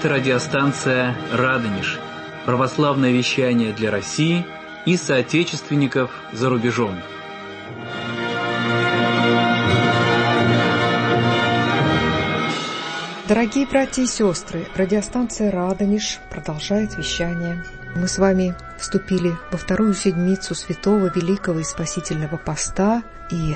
Говорит радиостанция «Радонеж». Православное вещание для России и соотечественников за рубежом. Дорогие братья и сестры, радиостанция «Радонеж» продолжает вещание. Мы с вами вступили во вторую седмицу Святого Великого и Спасительного Поста, и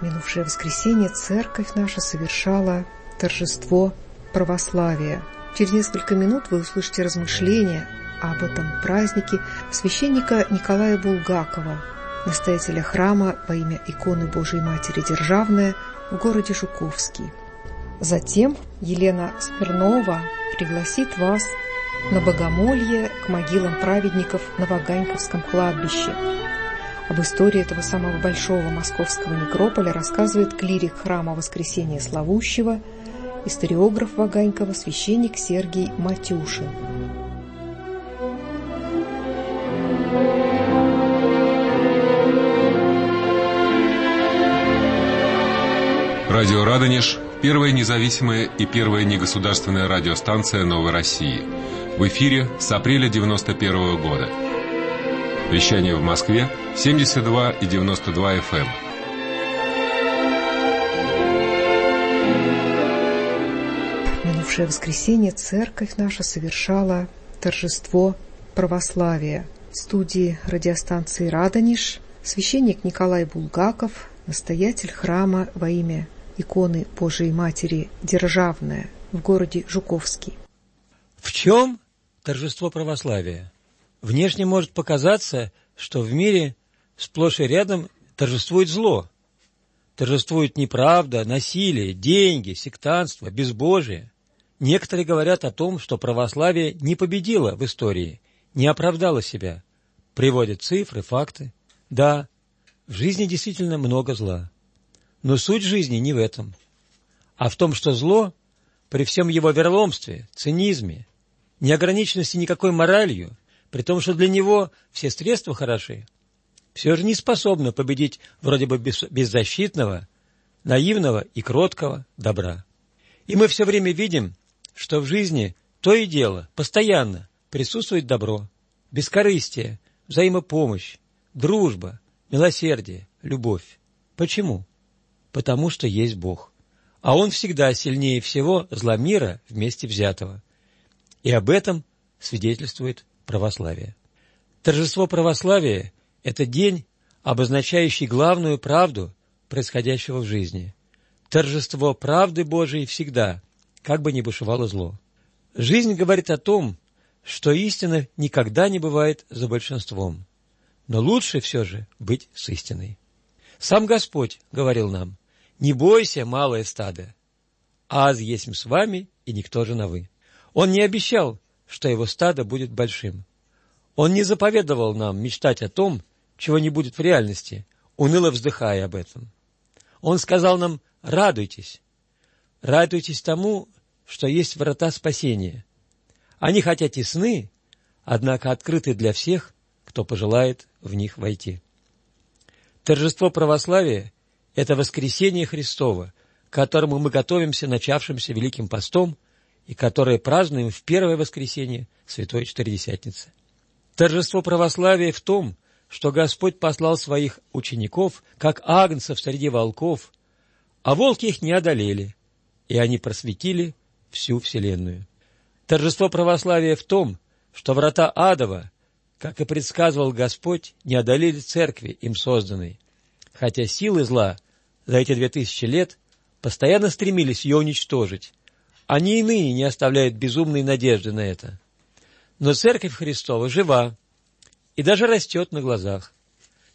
минувшее воскресенье Церковь наша совершала торжество православия. Через несколько минут вы услышите размышления об этом празднике священника Николая Булгакова, настоятеля храма во имя иконы Божией Матери Державная в городе Жуковский. Затем Елена Смирнова пригласит вас на богомолье к могилам праведников на Ваганьковском кладбище. Об истории этого самого большого московского некрополя рассказывает клирик храма Воскресения Славущего, историограф Ваганькова, священник Сергий Матюшин. Радио «Радонеж» – первая независимая и первая негосударственная радиостанция Новой России. В эфире с апреля 91 года. Вещание в Москве 72 и 92 FM. Минувшее воскресенье церковь наша совершала торжество православия. В студии радиостанции «Радонеж» священник Николай Булгаков, настоятель храма во имя иконы Божией Матери Державная в городе Жуковский. В чем торжество православия? Внешне может показаться, что в мире сплошь и рядом торжествует зло. Торжествует неправда, насилие, деньги, сектанство, безбожие. Некоторые говорят о том, что православие не победило в истории, не оправдало себя. Приводят цифры, факты. Да, в жизни действительно много зла. Но суть жизни не в этом, а в том, что зло, при всем его верломстве, цинизме, неограниченности никакой моралью, при том, что для него все средства хороши, все же не способно победить вроде бы беззащитного, наивного и кроткого добра. И мы все время видим, что в жизни то и дело, постоянно присутствует добро, бескорыстие, взаимопомощь, дружба, милосердие, любовь. Почему? Потому что есть Бог. А Он всегда сильнее всего зла мира вместе взятого. И об этом свидетельствует православие. Торжество православия – это день, обозначающий главную правду происходящего в жизни. Торжество правды Божией всегда – как бы ни бушевало зло. Жизнь говорит о том, что истина никогда не бывает за большинством, но лучше все же быть с истиной. Сам Господь говорил нам, «Не бойся, малое стадо, аз есть с вами, и никто же на вы». Он не обещал, что его стадо будет большим. Он не заповедовал нам мечтать о том, чего не будет в реальности, уныло вздыхая об этом. Он сказал нам «радуйтесь». Радуйтесь тому, что есть врата спасения. Они хотя тесны, однако открыты для всех, кто пожелает в них войти. Торжество православия – это воскресение Христова, к которому мы готовимся начавшимся Великим постом и которое празднуем в первое воскресенье Святой Четыредесятницы. Торжество православия в том, что Господь послал своих учеников, как агнцев среди волков, а волки их не одолели, и они просветили всю Вселенную. Торжество православия в том, что врата адова, как и предсказывал Господь, не одолели церкви, им созданной, хотя силы зла за эти две тысячи лет постоянно стремились ее уничтожить. Они иные не оставляют безумной надежды на это. Но Церковь Христова жива и даже растет на глазах.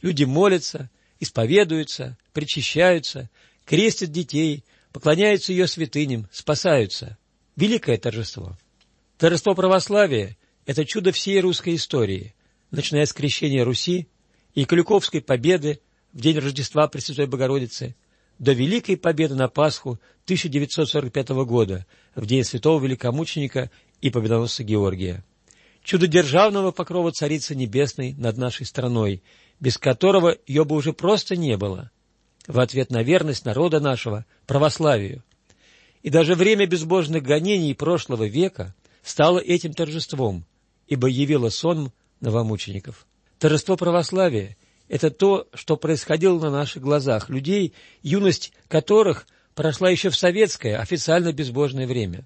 Люди молятся, исповедуются, причащаются, крестят детей, поклоняются ее святыням, спасаются великое торжество. Торжество православия – это чудо всей русской истории, начиная с крещения Руси и Клюковской победы в день Рождества Пресвятой Богородицы до Великой Победы на Пасху 1945 года, в день святого великомученика и победоносца Георгия. Чудо державного покрова Царицы Небесной над нашей страной, без которого ее бы уже просто не было, в ответ на верность народа нашего православию – И даже время безбожных гонений прошлого века стало этим торжеством, ибо явило сон новомучеников. Торжество православия – это то, что происходило на наших глазах, людей, юность которых прошла еще в советское, официально безбожное время.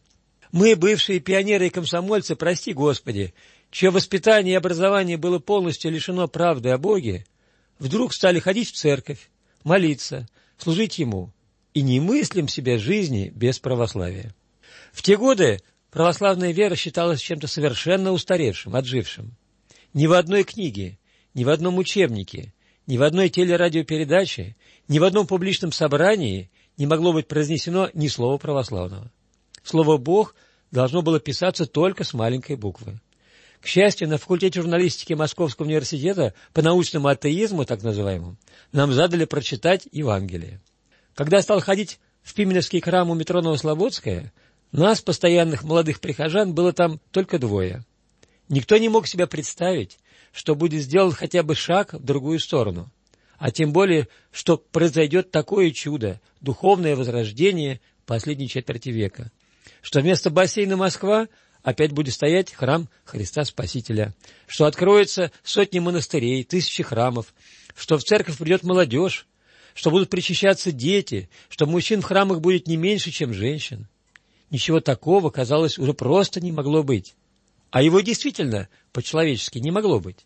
Мы, бывшие пионеры и комсомольцы, прости Господи, чье воспитание и образование было полностью лишено правды о Боге, вдруг стали ходить в церковь, молиться, служить Ему, и не мыслим себе жизни без православия. В те годы православная вера считалась чем-то совершенно устаревшим, отжившим. Ни в одной книге, ни в одном учебнике, ни в одной телерадиопередаче, ни в одном публичном собрании не могло быть произнесено ни слова православного. Слово «Бог» должно было писаться только с маленькой буквы. К счастью, на факультете журналистики Московского университета по научному атеизму, так называемому, нам задали прочитать Евангелие. Когда я стал ходить в Пименовский храм у метро Новослободская, нас, постоянных молодых прихожан, было там только двое. Никто не мог себе представить, что будет сделан хотя бы шаг в другую сторону, а тем более, что произойдет такое чудо, духовное возрождение последней четверти века, что вместо бассейна Москва опять будет стоять храм Христа Спасителя, что откроются сотни монастырей, тысячи храмов, что в церковь придет молодежь, что будут причащаться дети, что мужчин в храмах будет не меньше, чем женщин. Ничего такого, казалось, уже просто не могло быть. А его действительно по-человечески не могло быть.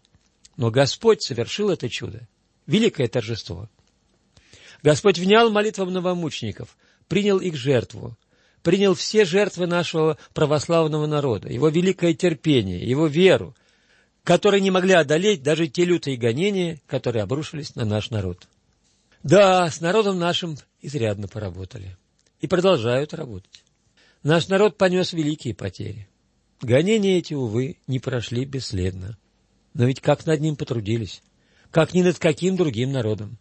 Но Господь совершил это чудо. Великое торжество. Господь внял молитвам новомучеников, принял их жертву, принял все жертвы нашего православного народа, его великое терпение, его веру, которые не могли одолеть даже те лютые гонения, которые обрушились на наш народ. Да, с народом нашим изрядно поработали. И продолжают работать. Наш народ понес великие потери. Гонения эти, увы, не прошли бесследно. Но ведь как над ним потрудились, как ни над каким другим народом.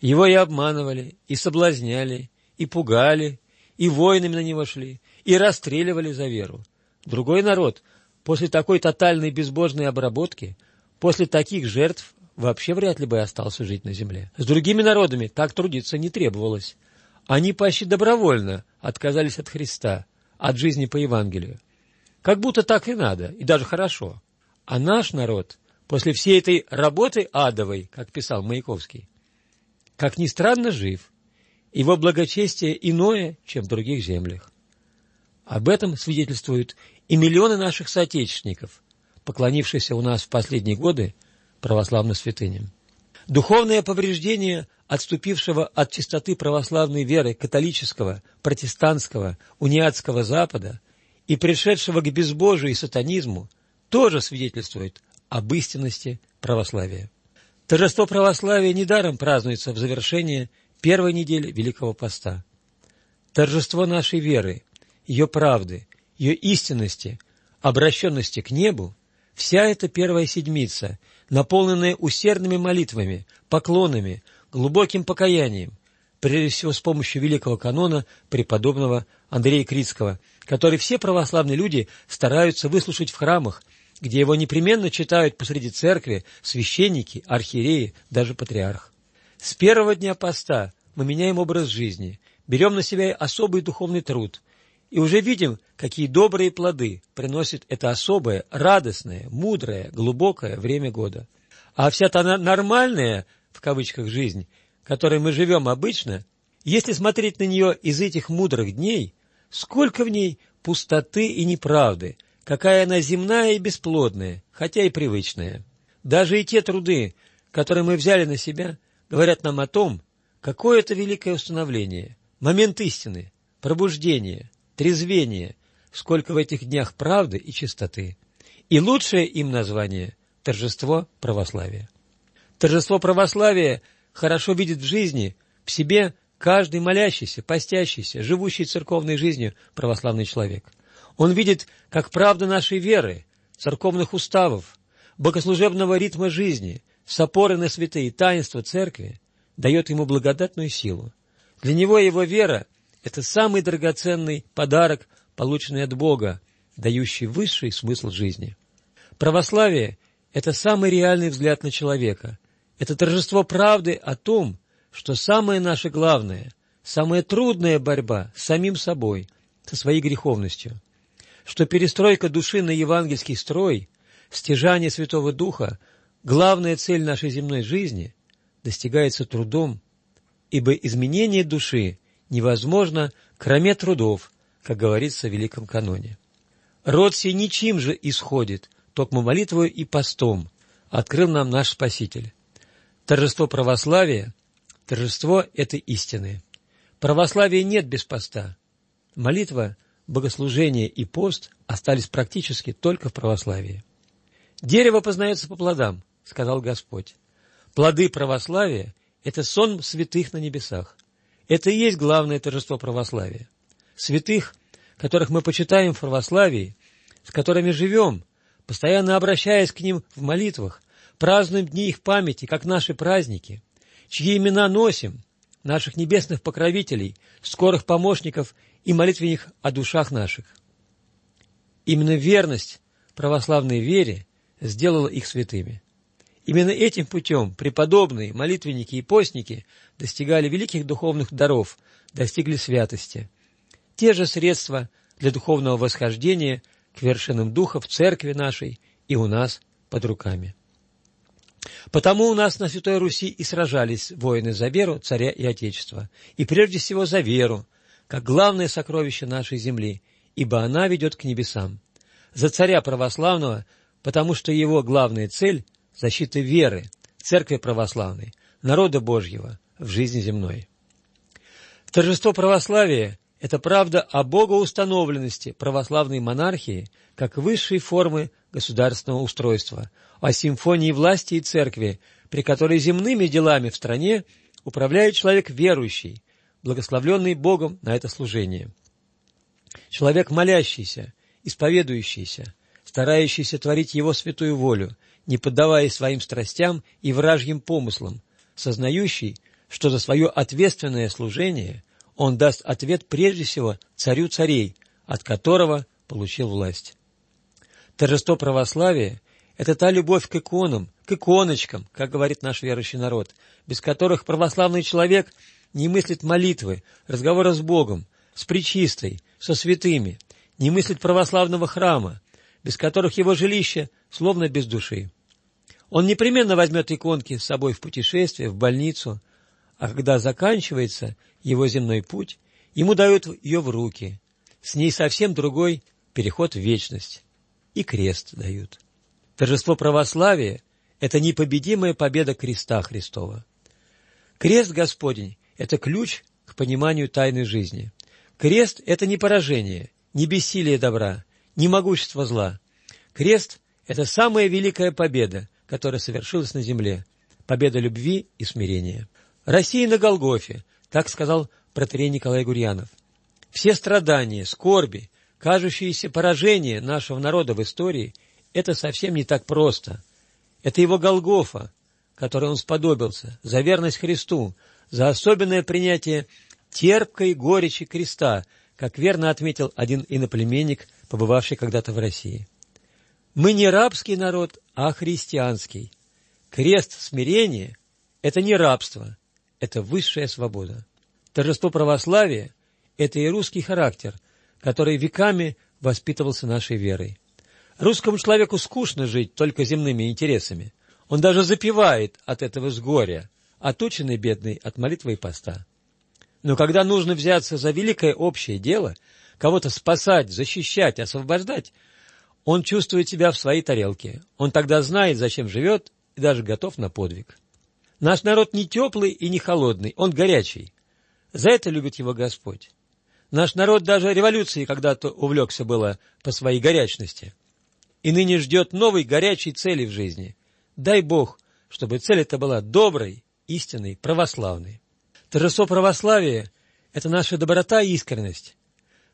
Его и обманывали, и соблазняли, и пугали, и воинами на него шли, и расстреливали за веру. Другой народ после такой тотальной безбожной обработки, после таких жертв, вообще вряд ли бы остался жить на земле. С другими народами так трудиться не требовалось. Они почти добровольно отказались от Христа, от жизни по Евангелию. Как будто так и надо, и даже хорошо. А наш народ, после всей этой работы адовой, как писал Маяковский, как ни странно, жив. Его благочестие иное, чем в других землях. Об этом свидетельствуют и миллионы наших соотечественников, поклонившихся у нас в последние годы православным святыням. Духовное повреждение отступившего от чистоты православной веры католического, протестантского, униатского Запада и пришедшего к безбожию и сатанизму, тоже свидетельствует об истинности православия. Торжество православия недаром празднуется в завершении первой недели Великого Поста. Торжество нашей веры, ее правды, ее истинности, обращенности к небу – вся эта первая седмица, наполненная усердными молитвами, поклонами, глубоким покаянием, прежде всего с помощью великого канона преподобного Андрея Критского, который все православные люди стараются выслушать в храмах, где его непременно читают посреди церкви священники, архиереи, даже патриарх. С первого дня поста мы меняем образ жизни, берем на себя особый духовный труд и уже видим, какие добрые плоды приносит это особое, радостное, мудрое, глубокое время года. А вся та нормальная в кавычках, жизнь, которой мы живем обычно, если смотреть на нее из этих мудрых дней, сколько в ней пустоты и неправды, какая она земная и бесплодная, хотя и привычная. Даже и те труды, которые мы взяли на себя, говорят нам о том, какое это великое установление, момент истины, пробуждения, трезвения, сколько в этих днях правды и чистоты. И лучшее им название – торжество православия. Торжество православия хорошо видит в жизни, в себе каждый молящийся, постящийся, живущий церковной жизнью православный человек. Он видит, как правда нашей веры, церковных уставов, богослужебного ритма жизни, с опоры на святые таинства церкви, дает ему благодатную силу. Для него его вера – это самый драгоценный подарок, полученный от Бога, дающий высший смысл жизни. Православие – это самый реальный взгляд на человека, это торжество правды о том, что самое наше главное, самая трудная борьба с самим собой, со своей греховностью, что перестройка души на евангельский строй, стяжание Святого Духа, главная цель нашей земной жизни, достигается трудом, ибо изменение души невозможно, кроме трудов, как говорится в Великом Каноне. Род сей ничем же исходит, только молитвою и постом, открыл нам наш Спаситель. Торжество православия, торжество этой истины. Православия нет без поста. Молитва, богослужение и пост остались практически только в православии. «Дерево познается по плодам», — сказал Господь. «Плоды православия — это сон святых на небесах. Это и есть главное торжество православия. Святых, которых мы почитаем в православии, с которыми живем, постоянно обращаясь к ним в молитвах, празднуем дни их памяти, как наши праздники, чьи имена носим, наших небесных покровителей, скорых помощников и молитвенник о душах наших. Именно верность православной вере сделала их святыми. Именно этим путем преподобные, молитвенники и постники достигали великих духовных даров, достигли святости. Те же средства для духовного восхождения к вершинам духа в церкви нашей и у нас под руками. Потому у нас на Святой Руси и сражались воины за веру царя и отечества, и прежде всего за веру, как главное сокровище нашей земли, ибо она ведет к небесам. За царя православного, потому что его главная цель – защита веры, церкви православной, народа Божьего в жизни земной. Торжество православия – это правда о богоустановленности православной монархии как высшей формы государственного устройства, о симфонии власти и церкви, при которой земными делами в стране управляет человек верующий, благословленный Богом на это служение. Человек молящийся, исповедующийся, старающийся творить Его святую волю, не поддаваясь своим страстям и вражьим помыслам, сознающий, что за свое ответственное служение он даст ответ прежде всего царю царей, от которого получил власть. Торжество православия – это та любовь к иконам, к иконочкам, как говорит наш верующий народ, без которых православный человек не мыслит молитвы, разговора с Богом, с причистой, со святыми, не мыслит православного храма, без которых его жилище словно без души. Он непременно возьмет иконки с собой в путешествие, в больницу, а когда заканчивается его земной путь, ему дают ее в руки. С ней совсем другой переход в вечность и крест дают. Торжество православия – это непобедимая победа креста Христова. Крест Господень – это ключ к пониманию тайны жизни. Крест – это не поражение, не бессилие добра, не могущество зла. Крест – это самая великая победа, которая совершилась на земле, победа любви и смирения. Россия на Голгофе, так сказал протерей Николай Гурьянов. Все страдания, скорби, Кажущееся поражение нашего народа в истории – это совсем не так просто. Это его Голгофа, которой он сподобился, за верность Христу, за особенное принятие терпкой горечи креста, как верно отметил один иноплеменник, побывавший когда-то в России. Мы не рабский народ, а христианский. Крест смирения – это не рабство, это высшая свобода. Торжество православия – это и русский характер – который веками воспитывался нашей верой. Русскому человеку скучно жить только земными интересами. Он даже запивает от этого с горя, отученный бедный от молитвы и поста. Но когда нужно взяться за великое общее дело, кого-то спасать, защищать, освобождать, он чувствует себя в своей тарелке. Он тогда знает, зачем живет, и даже готов на подвиг. Наш народ не теплый и не холодный, он горячий. За это любит его Господь. Наш народ даже революции когда-то увлекся было по своей горячности. И ныне ждет новой горячей цели в жизни. Дай Бог, чтобы цель эта была доброй, истинной, православной. Торжество православия – это наша доброта и искренность.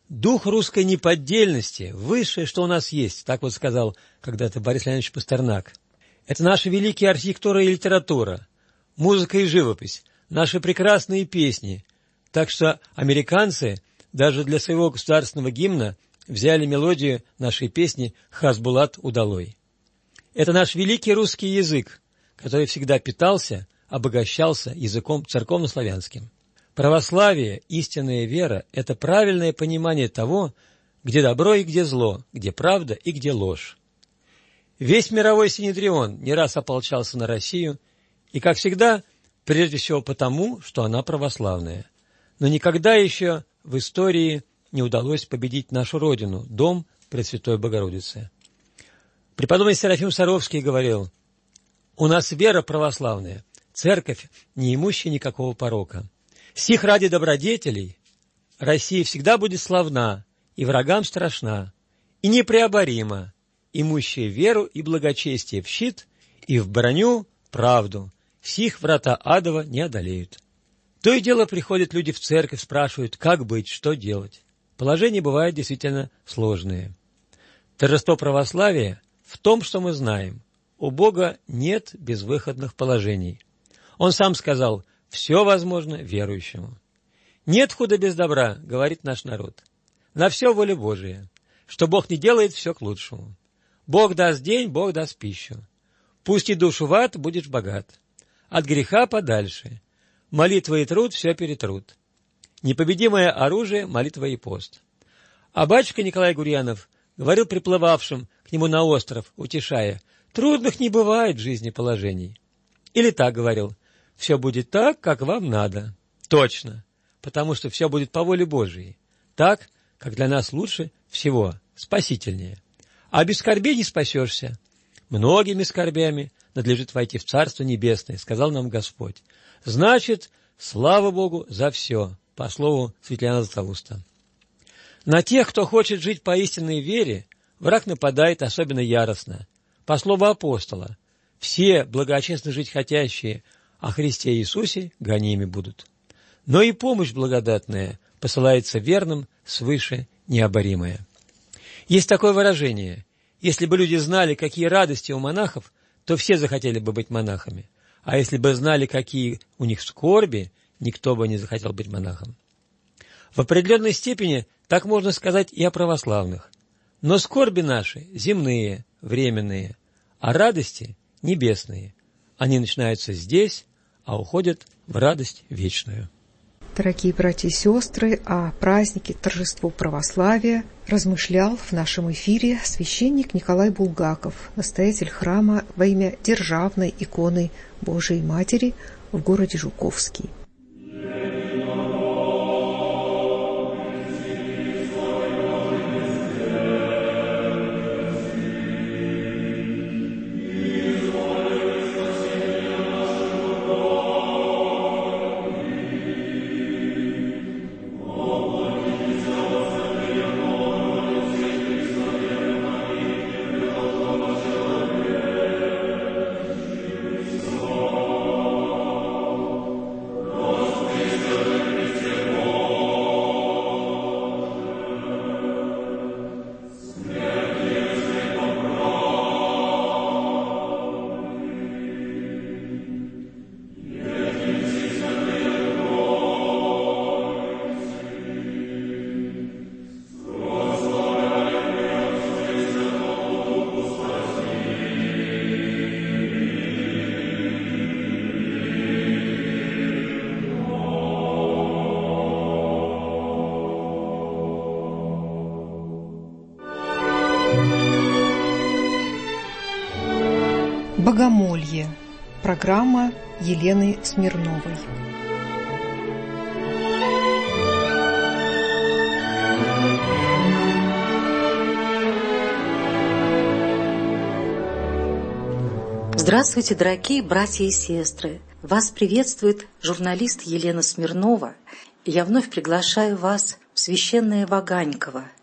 Дух русской неподдельности – высшее, что у нас есть, так вот сказал когда-то Борис Леонидович Пастернак. Это наша великие архитектура и литература, музыка и живопись, наши прекрасные песни. Так что американцы – даже для своего государственного гимна взяли мелодию нашей песни «Хасбулат удалой». Это наш великий русский язык, который всегда питался, обогащался языком церковно-славянским. Православие, истинная вера – это правильное понимание того, где добро и где зло, где правда и где ложь. Весь мировой синедрион не раз ополчался на Россию, и, как всегда, прежде всего потому, что она православная. Но никогда еще в истории не удалось победить нашу Родину, дом Пресвятой Богородицы. Преподобный Серафим Саровский говорил, «У нас вера православная, церковь, не имущая никакого порока. Сих ради добродетелей Россия всегда будет славна и врагам страшна, и непреоборима, имущая веру и благочестие в щит и в броню правду, сих врата адова не одолеют. То и дело приходят люди в церковь, спрашивают, как быть, что делать. Положения бывают действительно сложные. Торжество православия в том, что мы знаем, у Бога нет безвыходных положений. Он сам сказал, все возможно верующему. Нет худа без добра, говорит наш народ. На все воля Божия, что Бог не делает все к лучшему. Бог даст день, Бог даст пищу. Пусть и душу в ад, будешь богат. От греха подальше. Молитва и труд все перетрут. Непобедимое оружие – молитва и пост. А батюшка Николай Гурьянов говорил приплывавшим к нему на остров, утешая, «Трудных не бывает в жизни положений». Или так говорил, «Все будет так, как вам надо». Точно, потому что все будет по воле Божией. Так, как для нас лучше всего, спасительнее. А без скорбей не спасешься. Многими скорбями надлежит войти в Царство Небесное, сказал нам Господь. Значит, слава Богу за все, по слову Светлана Златоуста. На тех, кто хочет жить по истинной вере, враг нападает особенно яростно. По слову апостола, все благочестно жить хотящие о Христе Иисусе гоними будут. Но и помощь благодатная посылается верным свыше необоримая. Есть такое выражение «Если бы люди знали, какие радости у монахов, то все захотели бы быть монахами, а если бы знали, какие у них скорби, никто бы не захотел быть монахом». В определенной степени так можно сказать и о православных. Но скорби наши земные, временные, а радости небесные. Они начинаются здесь, а уходят в радость вечную. Дорогие братья и сестры, о празднике торжеству православия размышлял в нашем эфире священник Николай Булгаков, настоятель храма во имя Державной иконы Божией Матери в городе Жуковский. Богомолье. Программа Елены Смирновой. Здравствуйте, дорогие братья и сестры! Вас приветствует журналист Елена Смирнова, я вновь приглашаю вас в священное Ваганьково –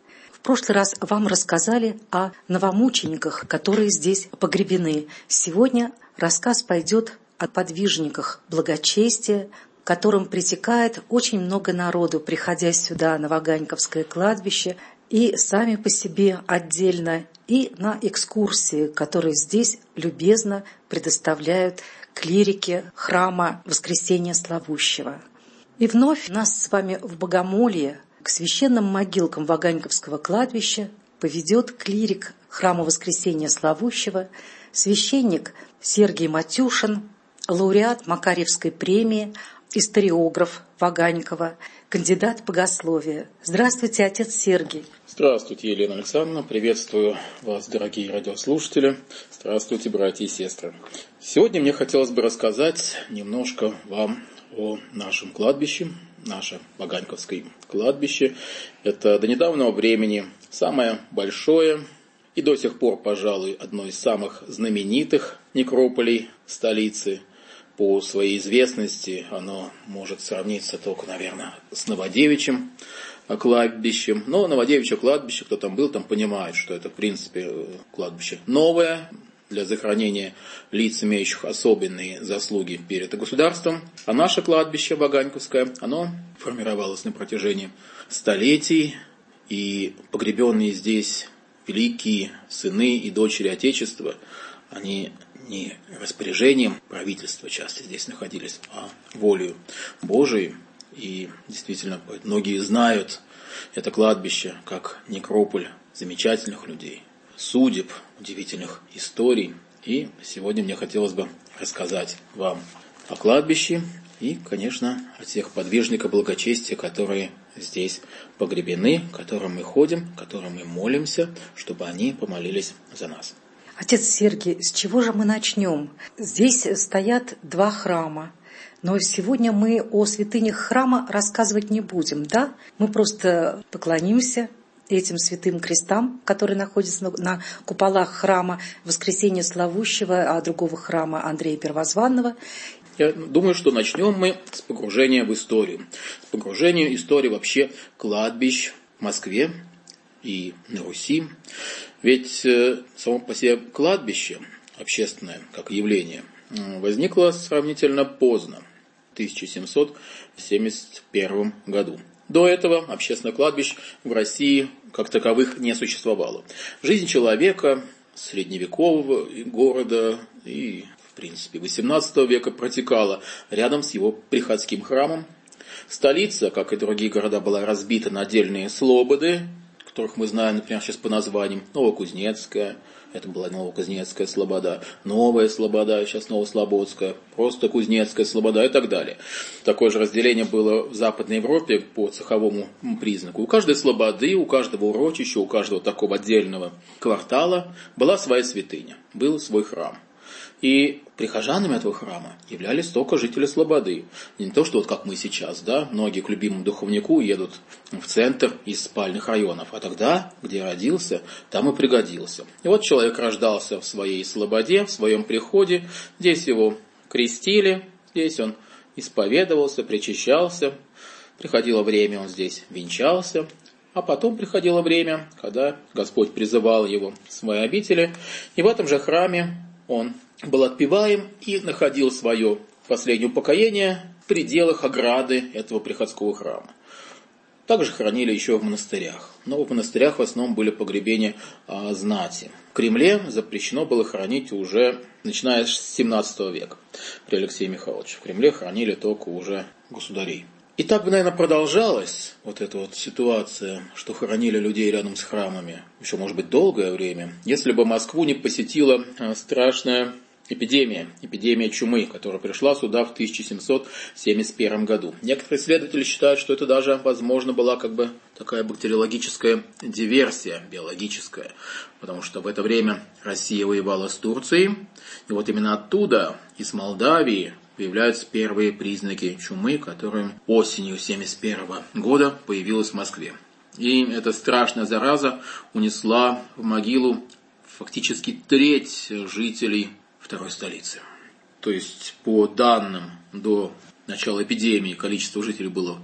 прошлый раз вам рассказали о новомучениках, которые здесь погребены. Сегодня рассказ пойдет о подвижниках благочестия, которым притекает очень много народу, приходя сюда на Ваганьковское кладбище, и сами по себе отдельно, и на экскурсии, которые здесь любезно предоставляют клирики храма Воскресения Славущего. И вновь нас с вами в Богомолье – к священным могилкам Ваганьковского кладбища поведет клирик храма Воскресения Славущего, священник Сергей Матюшин, лауреат Макаревской премии, историограф Ваганькова, кандидат богословия. Здравствуйте, отец Сергий. Здравствуйте, Елена Александровна. Приветствую вас, дорогие радиослушатели. Здравствуйте, братья и сестры. Сегодня мне хотелось бы рассказать немножко вам о нашем кладбище, наше Ваганьковское кладбище. Это до недавнего времени самое большое и до сих пор, пожалуй, одно из самых знаменитых некрополей столицы. По своей известности оно может сравниться только, наверное, с Новодевичьим кладбищем. Но Новодевичье кладбище, кто там был, там понимает, что это, в принципе, кладбище новое, для захоронения лиц, имеющих особенные заслуги перед государством. А наше кладбище Ваганьковское, оно формировалось на протяжении столетий, и погребенные здесь великие сыны и дочери Отечества, они не распоряжением правительства часто здесь находились, а волею Божией. И действительно, многие знают это кладбище как некрополь замечательных людей, судеб, удивительных историй. И сегодня мне хотелось бы рассказать вам о кладбище и, конечно, о тех подвижниках благочестия, которые здесь погребены, которым мы ходим, которым мы молимся, чтобы они помолились за нас. Отец Сергий, с чего же мы начнем? Здесь стоят два храма. Но сегодня мы о святынях храма рассказывать не будем, да? Мы просто поклонимся этим святым крестам, которые находятся на куполах храма Воскресения Славущего, а другого храма Андрея Первозванного. Я думаю, что начнем мы с погружения в историю. С погружения истории вообще кладбищ в Москве и на Руси. Ведь э, само по себе кладбище общественное, как явление, возникло сравнительно поздно, в 1771 году. До этого общественных кладбищ в России как таковых не существовало. Жизнь человека, средневекового города и в принципе, XVIII века протекала рядом с его приходским храмом. Столица, как и другие города, была разбита на отдельные слободы, которых мы знаем, например, сейчас по названиям Новокузнецкая, это была Новокузнецкая слобода, Новая слобода, сейчас Новослободская, просто Кузнецкая слобода и так далее. Такое же разделение было в Западной Европе по цеховому признаку. У каждой слободы, у каждого урочища, у каждого такого отдельного квартала была своя святыня, был свой храм. И прихожанами этого храма являлись только жители Слободы. Не то, что вот как мы сейчас, да, многие к любимому духовнику едут в центр из спальных районов. А тогда, где родился, там и пригодился. И вот человек рождался в своей Слободе, в своем приходе. Здесь его крестили, здесь он исповедовался, причащался. Приходило время, он здесь венчался. А потом приходило время, когда Господь призывал его в свои обители. И в этом же храме он был отпеваем и находил свое последнее упокоение в пределах ограды этого приходского храма. Также хранили еще в монастырях. Но в монастырях в основном были погребения а, знати. В Кремле запрещено было хранить уже начиная с 17 века при Алексее Михайловиче. В Кремле хранили только уже государей. И так бы, наверное, продолжалась вот эта вот ситуация, что хоронили людей рядом с храмами, еще, может быть, долгое время, если бы Москву не посетила а, страшная эпидемия, эпидемия чумы, которая пришла сюда в 1771 году. Некоторые исследователи считают, что это даже, возможно, была как бы такая бактериологическая диверсия биологическая, потому что в это время Россия воевала с Турцией, и вот именно оттуда, из Молдавии, появляются первые признаки чумы, которая осенью 1971 года появилась в Москве. И эта страшная зараза унесла в могилу фактически треть жителей второй столицы. То есть, по данным до начала эпидемии, количество жителей было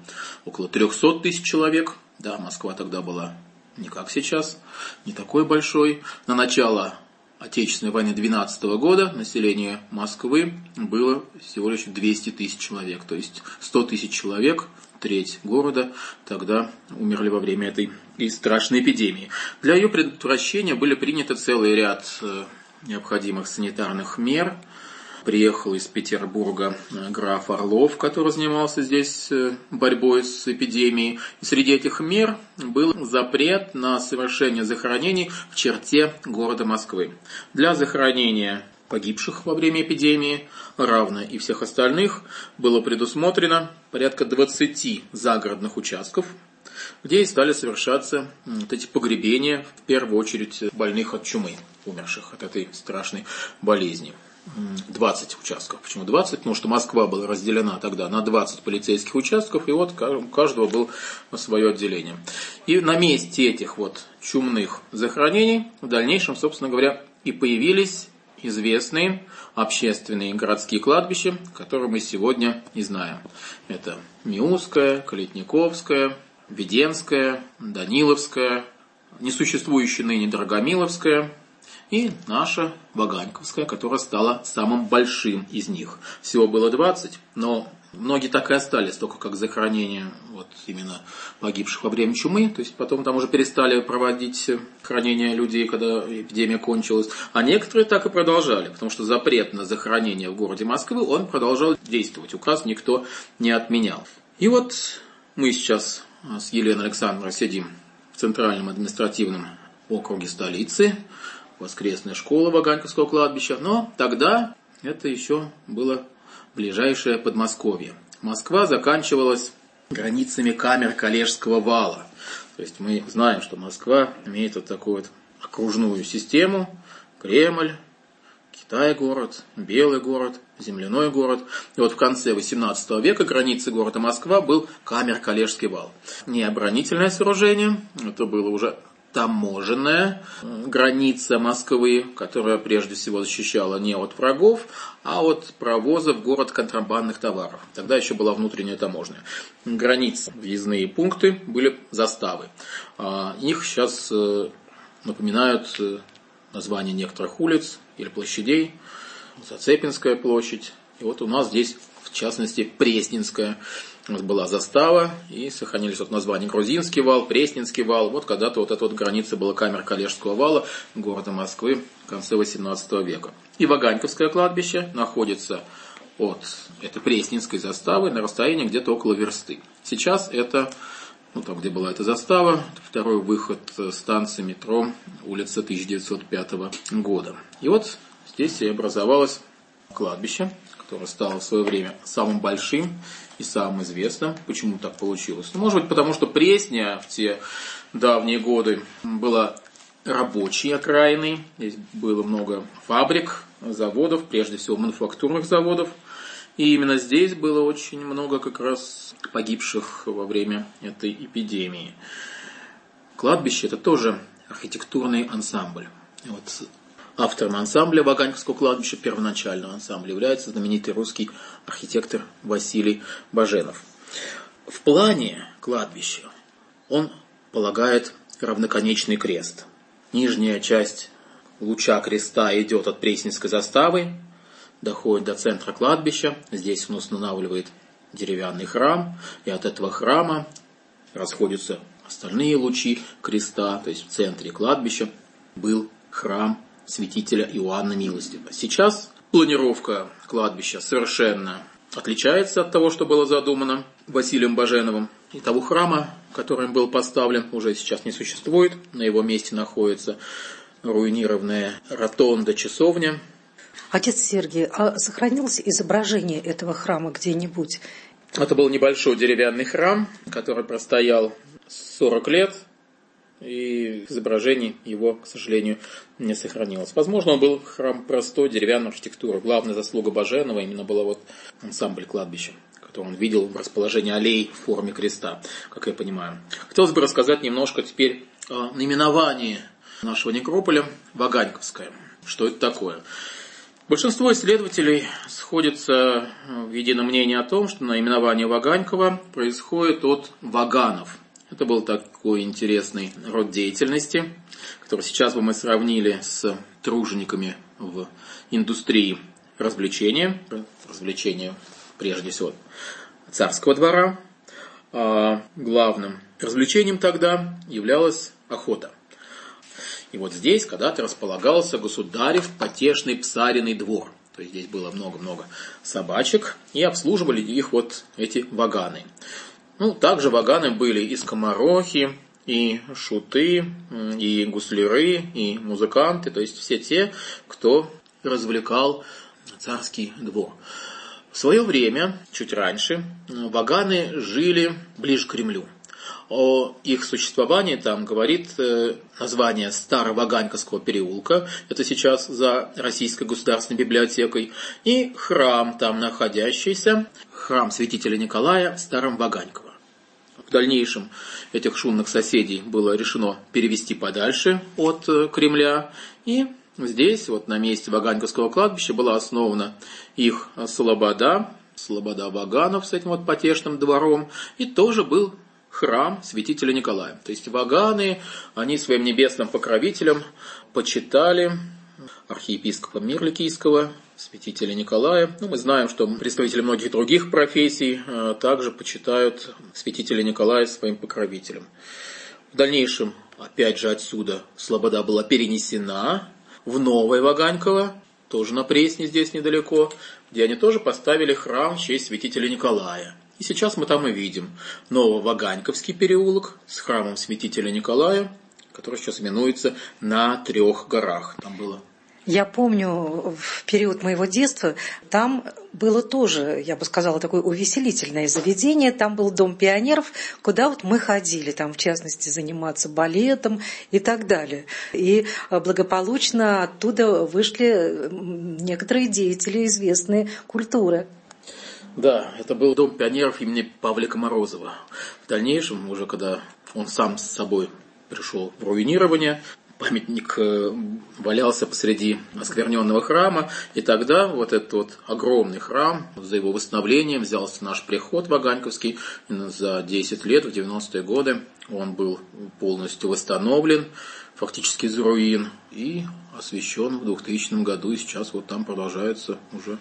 около 300 тысяч человек. Да, Москва тогда была не как сейчас, не такой большой. На начало Отечественной войны 12 года население Москвы было всего лишь 200 тысяч человек. То есть 100 тысяч человек, треть города, тогда умерли во время этой страшной эпидемии. Для ее предотвращения были приняты целый ряд э, необходимых санитарных мер. Приехал из Петербурга э, граф Орлов, который занимался здесь э, борьбой с эпидемией. И среди этих мер был запрет на совершение захоронений в черте города Москвы. Для захоронения погибших во время эпидемии, равно и всех остальных, было предусмотрено порядка 20 загородных участков, где и стали совершаться вот эти погребения, в первую очередь больных от чумы, умерших от этой страшной болезни. 20 участков. Почему 20? Потому что Москва была разделена тогда на 20 полицейских участков, и вот у каждого было свое отделение. И на месте этих вот чумных захоронений в дальнейшем, собственно говоря, и появились известные общественные городские кладбища, которые мы сегодня и знаем. Это Миусское, Калитниковское, Веденское, Даниловское, несуществующее ныне Драгомиловское и наша Ваганьковская, которая стала самым большим из них. Всего было 20, но многие так и остались, только как захоронение вот именно погибших во время чумы. То есть потом там уже перестали проводить хранение людей, когда эпидемия кончилась. А некоторые так и продолжали, потому что запрет на захоронение в городе Москвы, он продолжал действовать. Указ никто не отменял. И вот мы сейчас с Еленой Александровной сидим в Центральном административном округе столицы, воскресная школа Ваганьковского кладбища, но тогда это еще было ближайшее Подмосковье. Москва заканчивалась границами камер Калежского вала. То есть мы знаем, что Москва имеет вот такую вот окружную систему, Кремль, Китай город, Белый город, земляной город. И вот в конце XVIII века границы города Москва был камер Калежский вал. Не оборонительное сооружение, это было уже таможенная граница Москвы, которая прежде всего защищала не от врагов, а от провоза в город контрабандных товаров. Тогда еще была внутренняя таможня. Границы, въездные пункты были заставы. А, их сейчас э, напоминают э, названия некоторых улиц или площадей. Зацепинская площадь. И вот у нас здесь, в частности, Пресненская была застава, и сохранились вот названия Грузинский вал, Пресненский вал. Вот когда-то вот эта вот граница была камер Калежского вала города Москвы в конце 18 века. И Ваганьковское кладбище находится от этой Пресненской заставы на расстоянии где-то около версты. Сейчас это, ну там где была эта застава, второй выход станции метро, улица 1905 года. И вот здесь и образовалось кладбище, которое стало в свое время самым большим и самым известным. Почему так получилось? Ну, может быть, потому что Пресня в те давние годы была рабочей окраиной. Здесь было много фабрик, заводов, прежде всего мануфактурных заводов. И именно здесь было очень много как раз погибших во время этой эпидемии. Кладбище – это тоже архитектурный ансамбль. Вот Автором ансамбля Ваганьковского кладбища, первоначального ансамбля, является знаменитый русский архитектор Василий Баженов. В плане кладбища он полагает равноконечный крест. Нижняя часть луча креста идет от Пресненской заставы, доходит до центра кладбища. Здесь он устанавливает деревянный храм, и от этого храма расходятся остальные лучи креста, то есть в центре кладбища был храм святителя Иоанна Милостивого. Сейчас планировка кладбища совершенно отличается от того, что было задумано Василием Баженовым. И того храма, который был поставлен, уже сейчас не существует. На его месте находится руинированная ротонда часовня. Отец Сергий, а сохранилось изображение этого храма где-нибудь? Это был небольшой деревянный храм, который простоял 40 лет и изображений его, к сожалению, не сохранилось. Возможно, он был храм простой, деревянной архитектуры. Главная заслуга Баженова именно была вот ансамбль кладбища который он видел в расположении аллей в форме креста, как я понимаю. Хотелось бы рассказать немножко теперь о наименовании нашего некрополя Ваганьковское. Что это такое? Большинство исследователей сходятся в едином мнении о том, что наименование Ваганькова происходит от ваганов – это был такой интересный род деятельности, который сейчас бы мы сравнили с тружениками в индустрии развлечения, развлечения прежде всего царского двора. А главным развлечением тогда являлась охота. И вот здесь когда-то располагался государев потешный псариный двор. То есть здесь было много-много собачек, и обслуживали их вот эти ваганы. Ну, также ваганы были и скоморохи, и шуты, и гусляры, и музыканты, то есть все те, кто развлекал царский двор. В свое время, чуть раньше, ваганы жили ближе к Кремлю. О их существовании там говорит э, название Старого Ваганьковского переулка, это сейчас за Российской государственной библиотекой, и храм там находящийся, храм святителя Николая в Старом Ваганьково. В дальнейшем этих шумных соседей было решено перевести подальше от э, Кремля, и Здесь, вот на месте Ваганьковского кладбища, была основана их слобода, слобода Ваганов с этим вот потешным двором, и тоже был храм святителя Николая. То есть Ваганы, они своим небесным покровителям почитали архиепископа Мирликийского, святителя Николая. Ну, мы знаем, что представители многих других профессий э, также почитают святителя Николая своим покровителем. В дальнейшем, опять же, отсюда Слобода была перенесена в Новое Ваганьково, тоже на Пресне здесь недалеко, где они тоже поставили храм в честь святителя Николая. И сейчас мы там и видим Нововаганьковский переулок с храмом святителя Николая, который сейчас именуется на трех горах. Там было я помню в период моего детства, там было тоже, я бы сказала, такое увеселительное заведение. Там был дом пионеров, куда вот мы ходили, там в частности заниматься балетом и так далее. И благополучно оттуда вышли некоторые деятели известной культуры. Да, это был дом пионеров имени Павлика Морозова. В дальнейшем, уже когда он сам с собой пришел в руинирование, памятник э, валялся посреди оскверненного храма, и тогда вот этот вот огромный храм, за его восстановлением взялся наш приход Ваганьковский, за 10 лет, в 90-е годы, он был полностью восстановлен, фактически из руин, и освящен в 2000 году, и сейчас вот там продолжается уже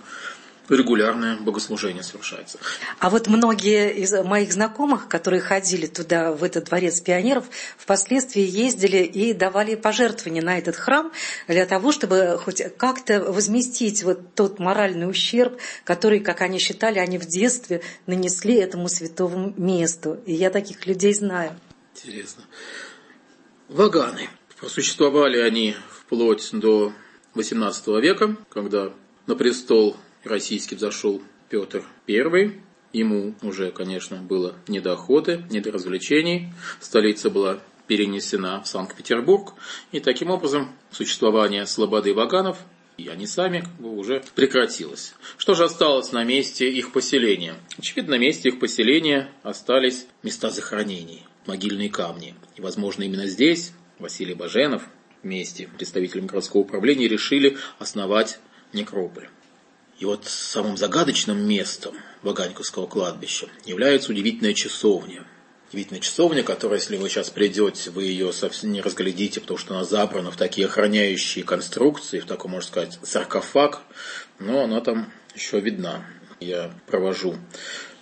регулярное богослужение совершается. А вот многие из моих знакомых, которые ходили туда, в этот дворец пионеров, впоследствии ездили и давали пожертвования на этот храм для того, чтобы хоть как-то возместить вот тот моральный ущерб, который, как они считали, они в детстве нанесли этому святому месту. И я таких людей знаю. Интересно. Ваганы. Просуществовали они вплоть до XVIII века, когда на престол российский взошел Петр I. Ему уже, конечно, было не до охоты, не до развлечений. Столица была перенесена в Санкт-Петербург. И таким образом существование Слободы Ваганов и они сами как бы, уже прекратилось. Что же осталось на месте их поселения? Очевидно, на месте их поселения остались места захоронений, могильные камни. И, возможно, именно здесь Василий Баженов вместе с представителем городского управления решили основать некрополь. И вот самым загадочным местом Ваганьковского кладбища является удивительная часовня. Удивительная часовня, которая, если вы сейчас придете, вы ее совсем не разглядите, потому что она забрана в такие охраняющие конструкции, в такой, можно сказать, саркофаг, но она там еще видна. Я провожу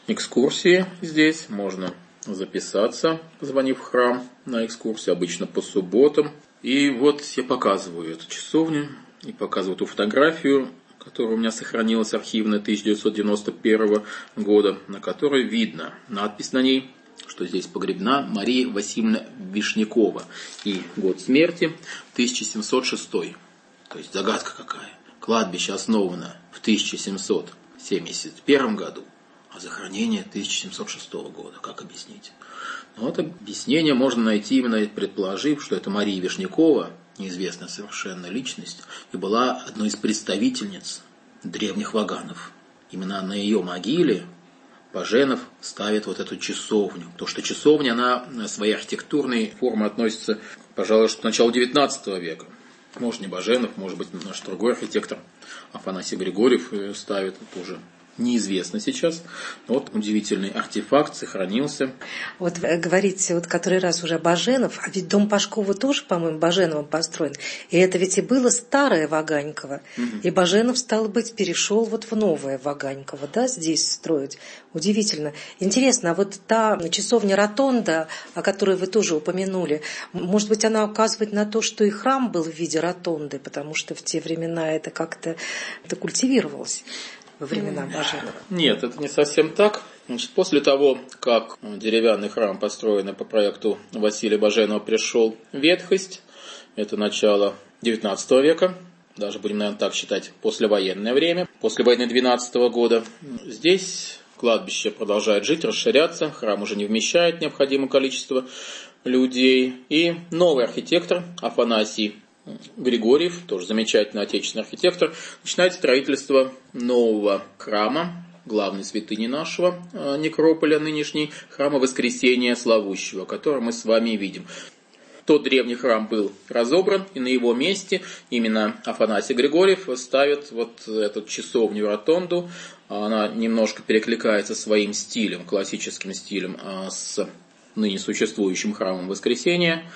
экскурсии здесь, можно записаться, позвонив в храм на экскурсию, обычно по субботам. И вот я показываю эту часовню и показываю эту фотографию которая у меня сохранилась архивно 1991 года, на которой видно надпись на ней, что здесь погребна Мария Васильевна Вишнякова. И год смерти 1706. То есть загадка какая. Кладбище основано в 1771 году, а захоронение 1706 года. Как объяснить? Ну, вот объяснение можно найти именно предположив, что это Мария Вишнякова – неизвестная совершенно личность, и была одной из представительниц древних ваганов. Именно на ее могиле Баженов ставит вот эту часовню. То, что часовня, она своей архитектурной формы относится, пожалуй, что к началу XIX века. Может, не Баженов, может быть, наш другой архитектор Афанасий Григорьев ставит, тоже неизвестно сейчас. Вот удивительный артефакт сохранился. Вот говорите, вот который раз уже Баженов, а ведь дом Пашкова тоже, по-моему, Баженовым построен. И это ведь и было старое Ваганьково. Угу. И Баженов, стал быть, перешел вот в новое Ваганьково, да, здесь строить. Удивительно. Интересно, а вот та часовня Ротонда, о которой вы тоже упомянули, может быть, она указывает на то, что и храм был в виде ротонды, потому что в те времена это как-то это культивировалось во времена Баженова? Нет, это не совсем так. Значит, после того, как деревянный храм, построенный по проекту Василия Баженова, пришел в ветхость, это начало XIX века, даже будем, наверное, так считать, послевоенное время, после войны 12 года. Здесь кладбище продолжает жить, расширяться, храм уже не вмещает необходимое количество людей. И новый архитектор Афанасий Григорьев, тоже замечательный отечественный архитектор, начинает строительство нового храма, главной святыни нашего э, некрополя нынешней, храма Воскресения Славущего, который мы с вами видим. Тот древний храм был разобран, и на его месте именно Афанасий Григорьев ставит вот эту часовню ротонду. Она немножко перекликается своим стилем, классическим стилем, а, с ныне существующим храмом Воскресения.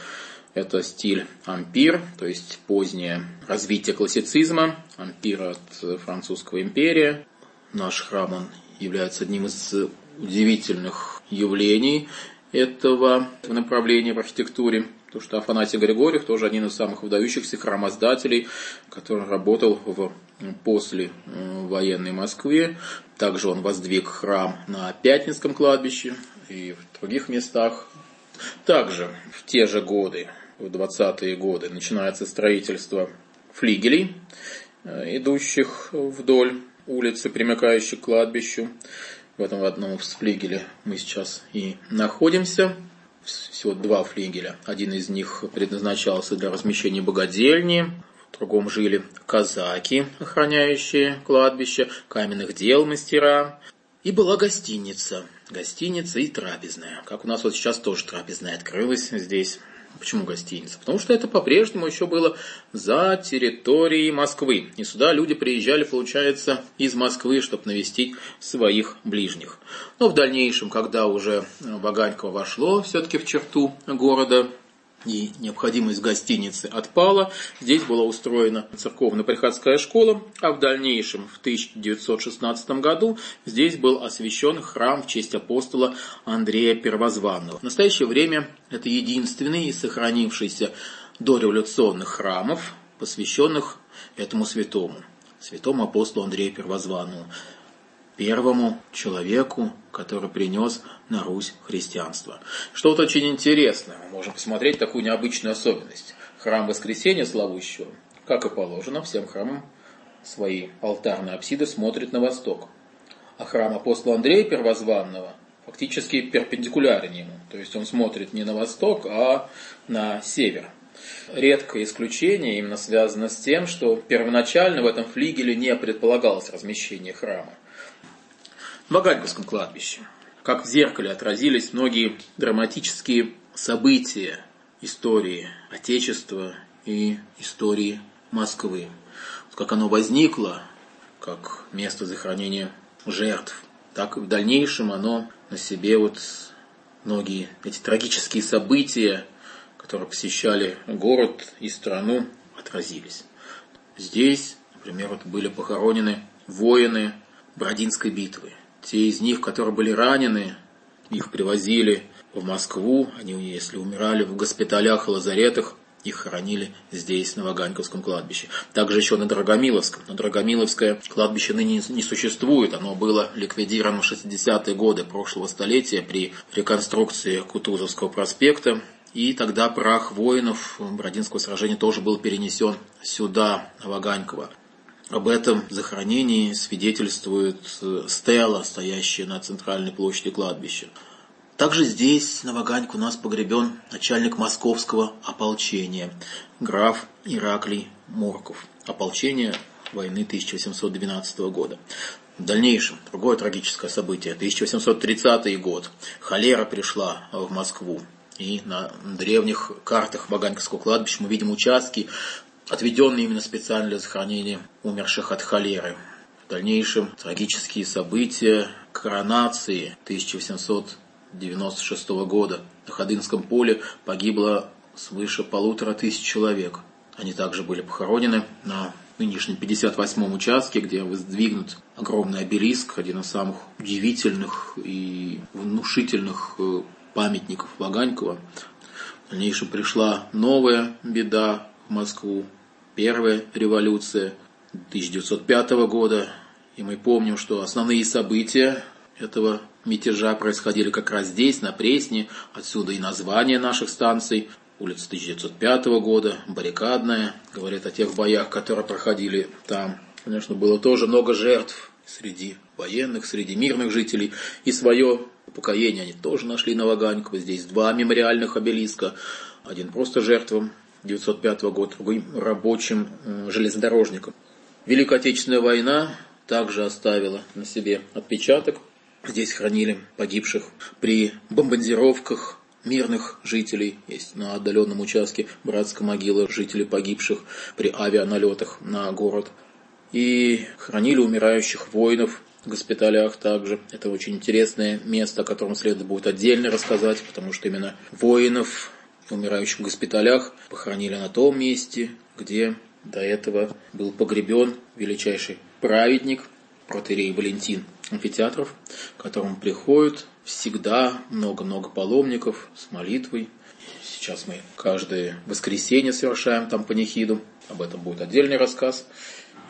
Это стиль ампир, то есть позднее развитие классицизма, ампир от французского империя. Наш храм он является одним из удивительных явлений этого направления в архитектуре. Потому что Афанасий Григорьев тоже один из самых выдающихся храмоздателей, который работал в после военной Москве. Также он воздвиг храм на Пятницком кладбище и в других местах. Также в те же годы, в 20-е годы, начинается строительство флигелей, э, идущих вдоль улицы, примыкающей к кладбищу. В этом одном флигеле мы сейчас и находимся. Всего два флигеля. Один из них предназначался для размещения богадельни, в другом жили казаки, охраняющие кладбище, каменных дел мастера. И была гостиница. Гостиница и трапезная. Как у нас вот сейчас тоже трапезная открылась здесь Почему гостиница? Потому что это по-прежнему еще было за территорией Москвы. И сюда люди приезжали, получается, из Москвы, чтобы навестить своих ближних. Но в дальнейшем, когда уже Ваганьково вошло все-таки в черту города, и необходимость гостиницы отпала. Здесь была устроена церковно-приходская школа, а в дальнейшем, в 1916 году, здесь был освящен храм в честь апостола Андрея Первозванного. В настоящее время это единственный из сохранившихся дореволюционных храмов, посвященных этому святому, святому апостолу Андрею Первозванному первому человеку, который принес на Русь христианство. Что вот очень интересно, мы можем посмотреть такую необычную особенность. Храм Воскресения Славущего, как и положено, всем храмам свои алтарные апсиды смотрят на восток. А храм апостола Андрея Первозванного фактически перпендикулярен ему. То есть он смотрит не на восток, а на север. Редкое исключение именно связано с тем, что первоначально в этом флигеле не предполагалось размещение храма. Ваганьковском кладбище. Как в зеркале отразились многие драматические события истории Отечества и истории Москвы. Как оно возникло, как место захоронения жертв, так и в дальнейшем оно на себе вот многие эти трагические события, которые посещали город и страну, отразились. Здесь, например, вот были похоронены воины Бродинской битвы. Те из них, которые были ранены, их привозили в Москву, они, если умирали в госпиталях и лазаретах, их хоронили здесь, на Ваганьковском кладбище. Также еще на Драгомиловском. Но Драгомиловское кладбище ныне не существует. Оно было ликвидировано в 60-е годы прошлого столетия при реконструкции Кутузовского проспекта. И тогда прах воинов Бродинского сражения тоже был перенесен сюда, на Ваганьково. Об этом захоронении свидетельствует э, стела, стоящая на центральной площади кладбища. Также здесь, на Ваганьке, у нас погребен начальник московского ополчения, граф Ираклий Морков. Ополчение войны 1812 года. В дальнейшем, другое трагическое событие, 1830 год. Холера пришла в Москву. И на древних картах Ваганьковского кладбища мы видим участки, отведенный именно специально для захоронения умерших от холеры. В дальнейшем трагические события коронации 1896 года. На Ходынском поле погибло свыше полутора тысяч человек. Они также были похоронены на нынешнем 58-м участке, где воздвигнут огромный обелиск, один из самых удивительных и внушительных э, памятников Ваганькова. В дальнейшем пришла новая беда в Москву. Первая революция 1905 года. И мы помним, что основные события этого мятежа происходили как раз здесь, на Пресне. Отсюда и название наших станций. улица 1905 года, баррикадная, говорят о тех боях, которые проходили там. Конечно, было тоже много жертв среди военных, среди мирных жителей. И свое упокоение они тоже нашли на Ваганьково. Здесь два мемориальных обелиска. Один просто жертвам 1905 года, рабочим железнодорожникам. Великая Отечественная война также оставила на себе отпечаток. Здесь хранили погибших при бомбардировках мирных жителей. Есть на отдаленном участке братская могила жителей погибших при авианалетах на город. И хранили умирающих воинов в госпиталях также. Это очень интересное место, о котором следует будет отдельно рассказать, потому что именно воинов, умирающих в госпиталях, похоронили на том месте, где до этого был погребен величайший праведник, протерей Валентин Амфитеатров, к которому приходят всегда много-много паломников с молитвой. Сейчас мы каждое воскресенье совершаем там панихиду. Об этом будет отдельный рассказ.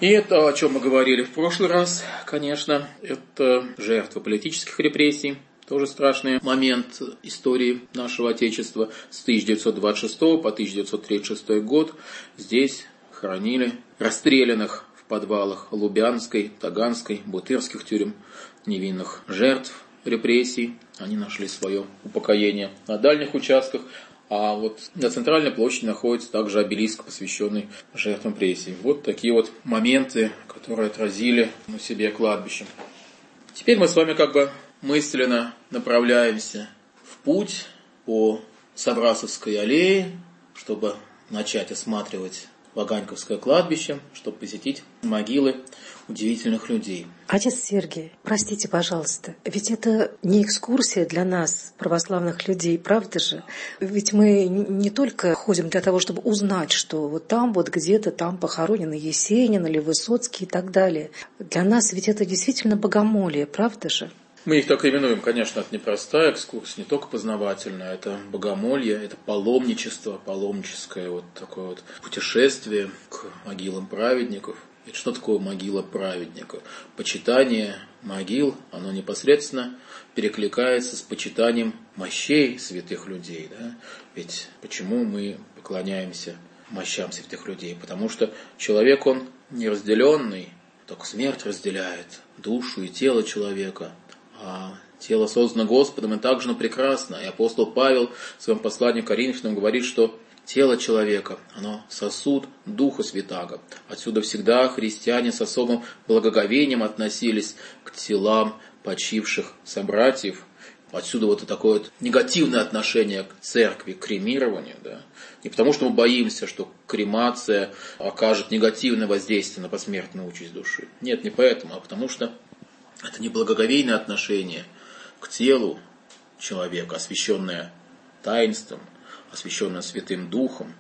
И это, о чем мы говорили в прошлый раз, конечно, это жертва политических репрессий, тоже страшный момент истории нашего Отечества с 1926 по 1936 год. Здесь хоронили расстрелянных в подвалах Лубянской, Таганской, Бутырских тюрем невинных жертв репрессий. Они нашли свое упокоение на дальних участках. А вот на центральной площади находится также обелиск, посвященный жертвам репрессий. Вот такие вот моменты, которые отразили на себе кладбище. Теперь мы с вами как бы мысленно направляемся в путь по Сабрасовской аллее, чтобы начать осматривать Ваганьковское кладбище, чтобы посетить могилы удивительных людей. Отец Сергей, простите, пожалуйста, ведь это не экскурсия для нас, православных людей, правда же? Ведь мы не только ходим для того, чтобы узнать, что вот там вот где-то там похоронены Есенин или Высоцкий и так далее. Для нас ведь это действительно богомолие, правда же? Мы их так именуем, конечно, это непростая экскурсия, не только познавательная, это богомолье, это паломничество, паломническое вот такое вот путешествие к могилам праведников. Ведь что такое могила праведника? Почитание могил, оно непосредственно перекликается с почитанием мощей святых людей. Да? Ведь почему мы поклоняемся мощам святых людей? Потому что человек, он неразделенный, только смерть разделяет душу и тело человека а тело создано Господом, и также оно прекрасно. И апостол Павел в своем послании к Коринфянам говорит, что тело человека, оно сосуд Духа Святаго. Отсюда всегда христиане с особым благоговением относились к телам почивших собратьев. Отсюда вот такое вот негативное отношение к церкви, к кремированию. Да? Не потому, что мы боимся, что кремация окажет негативное воздействие на посмертную участь души. Нет, не поэтому, а потому что это не благоговейное отношение к телу человека, освященное таинством, освященное Святым Духом.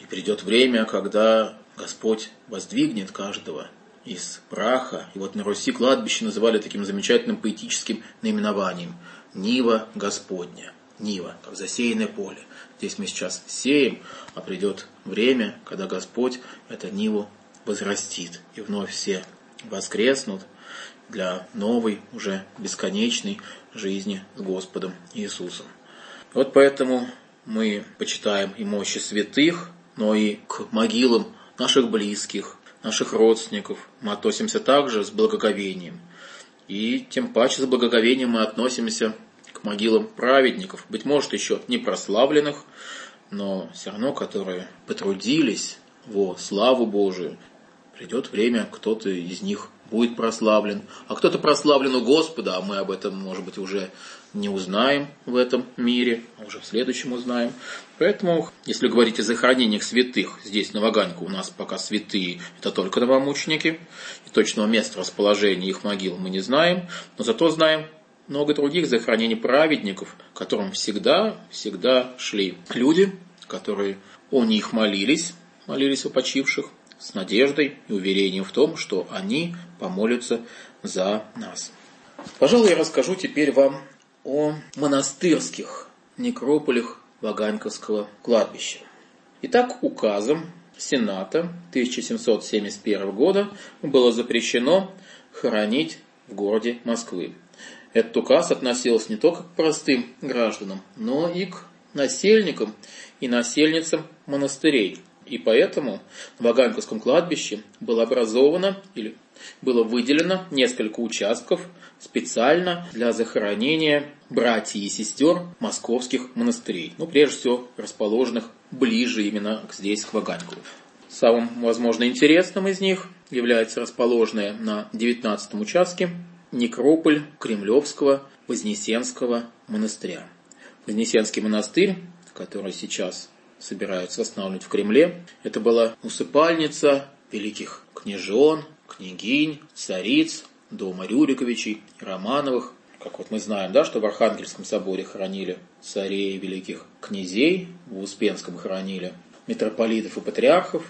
И придет время, когда Господь воздвигнет каждого из праха. И вот на Руси кладбище называли таким замечательным поэтическим наименованием «Нива Господня». Нива, как засеянное поле. Здесь мы сейчас сеем, а придет время, когда Господь эту Ниву возрастит. И вновь все воскреснут – для новой, уже бесконечной жизни с Господом Иисусом. Вот поэтому мы почитаем и мощи святых, но и к могилам наших близких, наших родственников мы относимся также с благоговением. И тем паче с благоговением мы относимся к могилам праведников, быть может, еще не прославленных, но все равно, которые потрудились во славу Божию. Придет время, кто-то из них будет прославлен, а кто-то прославлен у Господа, а мы об этом, может быть, уже не узнаем в этом мире, а уже в следующем узнаем. Поэтому, если говорить о захоронениях святых, здесь на Ваганьку у нас пока святые, это только новомученики, и точного места расположения их могил мы не знаем, но зато знаем много других захоронений праведников, которым всегда, всегда шли люди, которые о них молились, молились о почивших, с надеждой и уверением в том, что они помолятся за нас. Пожалуй, я расскажу теперь вам о монастырских некрополях Ваганьковского кладбища. Итак, указом Сената 1771 года было запрещено хоронить в городе Москвы. Этот указ относился не только к простым гражданам, но и к насельникам и насельницам монастырей. И поэтому в Ваганьковском кладбище было образовано или было выделено несколько участков специально для захоронения братьев и сестер московских монастырей. Ну, прежде всего, расположенных ближе именно здесь, к Ваганькову. Самым, возможно, интересным из них является расположенная на 19 участке некрополь Кремлевского Вознесенского монастыря. Вознесенский монастырь, который сейчас собираются восстанавливать в Кремле, это была усыпальница великих княжон, княгинь, цариц, дома Рюриковичей, Романовых. Как вот мы знаем, да, что в Архангельском соборе хоронили царей великих князей, в Успенском хоронили митрополитов и патриархов,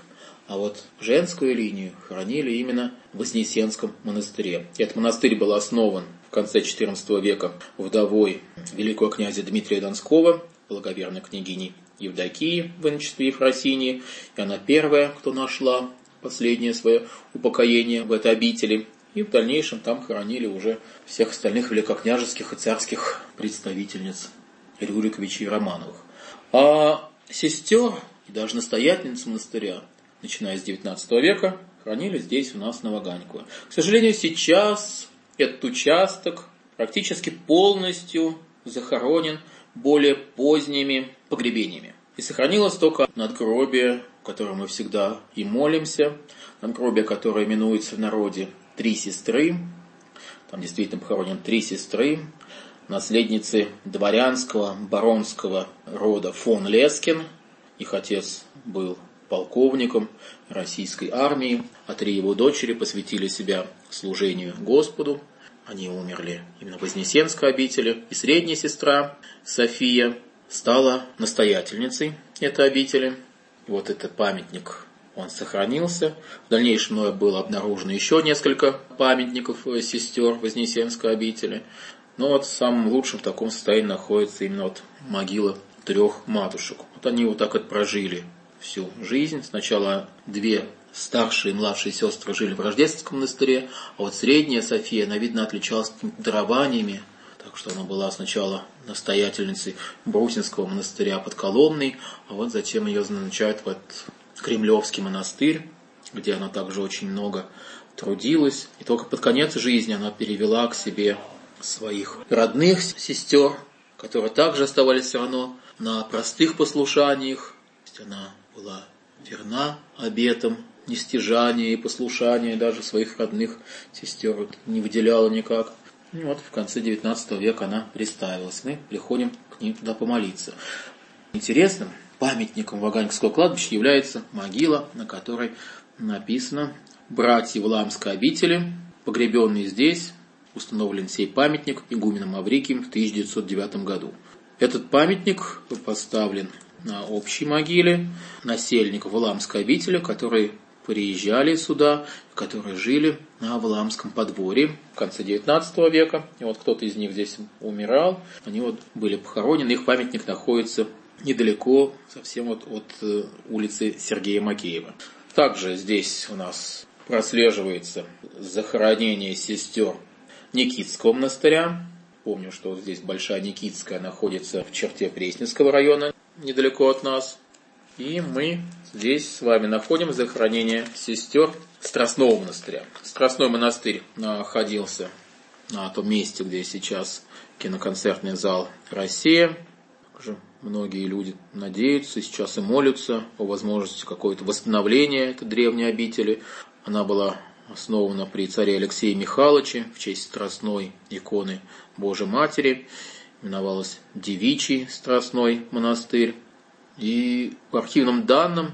а вот женскую линию хоронили именно в Вознесенском монастыре. Этот монастырь был основан в конце XIV века вдовой великого князя Дмитрия Донского, благоверной княгини Евдокии в Ефросинии. И она первая, кто нашла последнее свое упокоение в этой обители. И в дальнейшем там хоронили уже всех остальных великокняжеских и царских представительниц Рюриковичей и Романовых. А сестер и даже настоятельниц монастыря начиная с 19 века, хранили здесь у нас на Ваганьково. К сожалению, сейчас этот участок практически полностью захоронен более поздними погребениями. И сохранилось только надгробие, которое мы всегда и молимся, надгробие, которое именуется в народе «Три сестры». Там действительно похоронены три сестры, наследницы дворянского баронского рода фон Лескин. Их отец был полковником российской армии, а три его дочери посвятили себя служению Господу. Они умерли именно в Вознесенской обители. И средняя сестра София стала настоятельницей этой обители. Вот этот памятник, он сохранился. В дальнейшем мною было обнаружено еще несколько памятников сестер Вознесенской обители. Но вот в самом лучшем таком состоянии находится именно вот могила трех матушек. Вот они вот так вот прожили всю жизнь. Сначала две старшие и младшие сестры жили в Рождественском монастыре, а вот средняя София, она, видно, отличалась дарованиями, так что она была сначала настоятельницей Брусинского монастыря под Коломной, а вот затем ее назначают в этот Кремлевский монастырь, где она также очень много трудилась. И только под конец жизни она перевела к себе своих родных сестер, которые также оставались все равно на простых послушаниях. Она была верна обетам нестяжания и послушания, даже своих родных сестер не выделяла никак. И вот в конце XIX века она приставилась. Мы приходим к ним туда помолиться. Интересным памятником Ваганьковского кладбища является могила, на которой написано «Братья Вламской обители, погребенные здесь, установлен сей памятник игуменом Маврикием в 1909 году». Этот памятник поставлен на общей могиле насельников Валамской обители, которые приезжали сюда, которые жили на Валамском подворье в конце XIX века. И вот кто-то из них здесь умирал, они вот были похоронены, их памятник находится недалеко совсем вот от э, улицы Сергея Макеева. Также здесь у нас прослеживается захоронение сестер Никитского монастыря. Помню, что здесь Большая Никитская находится в черте Пресненского района недалеко от нас. И мы здесь с вами находим захоронение сестер Страстного монастыря. Страстной монастырь находился на том месте, где сейчас киноконцертный зал «Россия». Также многие люди надеются, сейчас и молятся о возможности какого-то восстановления этой древней обители. Она была основана при царе Алексее Михайловиче в честь страстной иконы Божьей Матери именовалась Девичий Страстной монастырь. И по архивным данным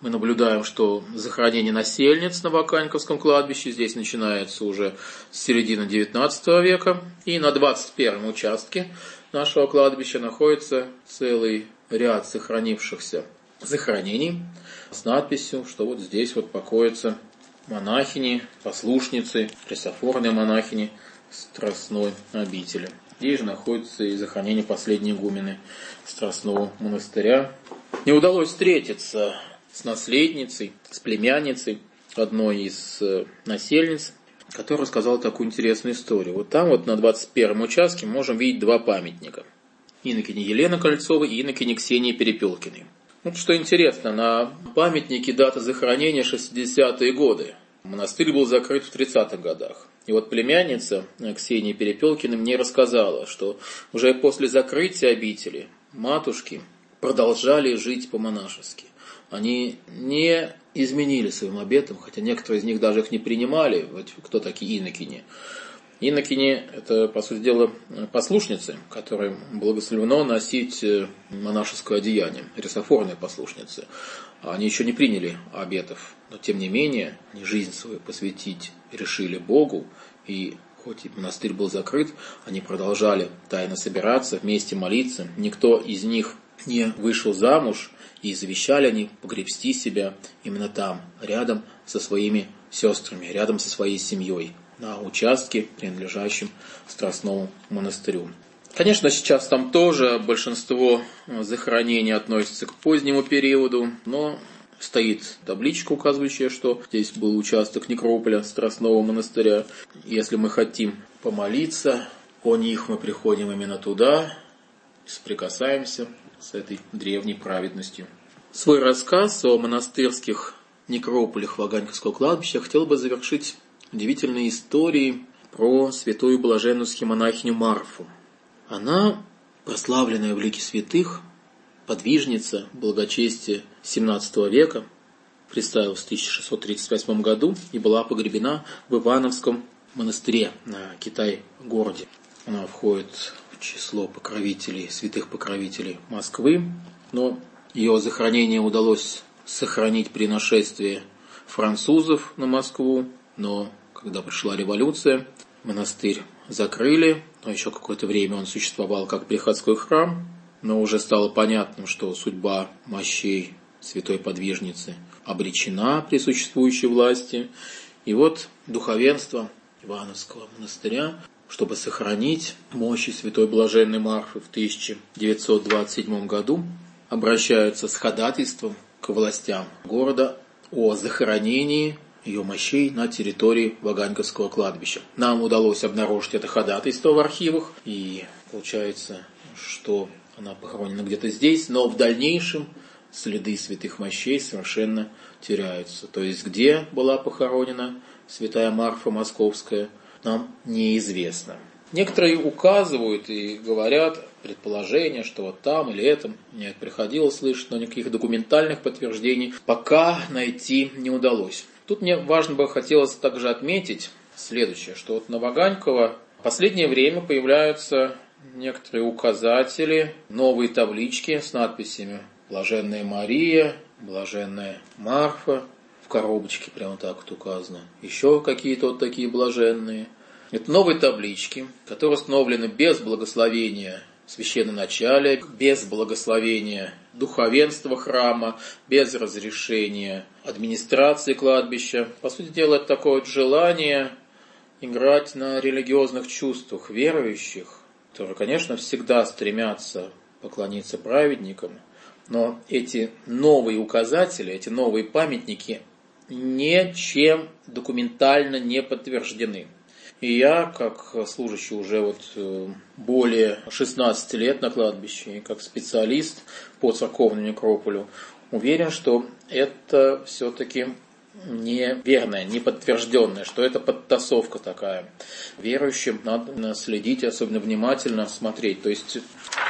мы наблюдаем, что захоронение насельниц на Ваканьковском кладбище здесь начинается уже с середины XIX века. И на 21 участке нашего кладбища находится целый ряд сохранившихся захоронений с надписью, что вот здесь вот покоятся монахини, послушницы, кресофорные монахини Страстной обители. Здесь же находится и захоронение последней игумены Страстного монастыря. Не удалось встретиться с наследницей, с племянницей одной из э, насельниц, которая рассказала такую интересную историю. Вот там вот на 21 участке можем видеть два памятника. инокиня Елена Кольцова и инокиня Ксения Перепелкиной. Вот что интересно, на памятнике дата захоронения 60-е годы. Монастырь был закрыт в 30-х годах. И вот племянница Ксения Перепелкина мне рассказала, что уже после закрытия обители матушки продолжали жить по-монашески. Они не изменили своим обетам, хотя некоторые из них даже их не принимали, вот кто такие инокини. Инокини – это, по сути дела, послушницы, которым благословено носить э, монашеское одеяние, рисофорные послушницы. Они еще не приняли обетов, но тем не менее они жизнь свою посвятить решили Богу, и хоть и монастырь был закрыт, они продолжали тайно собираться, вместе молиться. Никто из них не вышел замуж, и завещали они погребсти себя именно там, рядом со своими сестрами, рядом со своей семьей на участке, принадлежащем Страстному монастырю. Конечно, сейчас там тоже большинство захоронений относится к позднему периоду, но стоит табличка, указывающая, что здесь был участок некрополя Страстного монастыря. Если мы хотим помолиться о них, мы приходим именно туда, соприкасаемся с этой древней праведностью. Свой рассказ о монастырских некрополях Ваганьковского кладбища хотел бы завершить удивительной истории про святую блаженную схемонахиню Марфу. Она, прославленная в лике святых, подвижница благочестия XVII века, представилась в 1638 году и была погребена в Ивановском монастыре на Китай-городе. Она входит в число покровителей, святых покровителей Москвы, но ее захоронение удалось сохранить при нашествии французов на Москву, но когда пришла революция, монастырь закрыли, но еще какое-то время он существовал как приходской храм, но уже стало понятным, что судьба мощей святой подвижницы обречена при существующей власти. И вот духовенство Ивановского монастыря, чтобы сохранить мощи святой блаженной Марфы в 1927 году, обращаются с ходатайством к властям города о захоронении ее мощей на территории Ваганьковского кладбища. Нам удалось обнаружить это ходатайство в архивах, и получается, что она похоронена где-то здесь, но в дальнейшем следы святых мощей совершенно теряются. То есть, где была похоронена святая Марфа Московская, нам неизвестно. Некоторые указывают и говорят предположения, что вот там или этом. Мне это приходилось слышать, но никаких документальных подтверждений пока найти не удалось. Тут мне важно бы хотелось также отметить следующее, что вот на Ваганькова в последнее время появляются некоторые указатели, новые таблички с надписями «Блаженная Мария», «Блаженная Марфа», в коробочке прямо так вот указано. Еще какие-то вот такие блаженные. Это новые таблички, которые установлены без благословения священноначалия, без благословения духовенства храма, без разрешения администрации кладбища. По сути дела, это такое вот желание играть на религиозных чувствах верующих, которые, конечно, всегда стремятся поклониться праведникам, но эти новые указатели, эти новые памятники ничем документально не подтверждены. И я, как служащий уже вот э, более 16 лет на кладбище, и как специалист по церковному некрополю, уверен, что это все-таки неверное, неподтвержденное, что это подтасовка такая. Верующим надо следить, особенно внимательно смотреть. То есть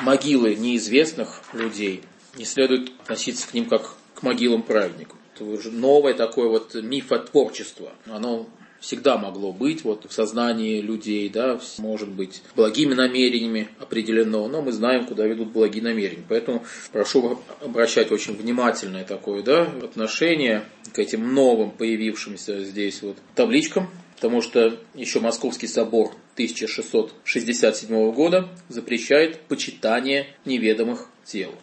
могилы неизвестных людей не следует относиться к ним как к могилам праведников. Это уже новое такое вот мифотворчество. Оно всегда могло быть вот в сознании людей, да, может быть благими намерениями определено, но мы знаем, куда ведут благие намерения. Поэтому прошу обращать очень внимательное такое, да, отношение к этим новым появившимся здесь вот табличкам, потому что еще Московский собор 1667 года запрещает почитание неведомых тел.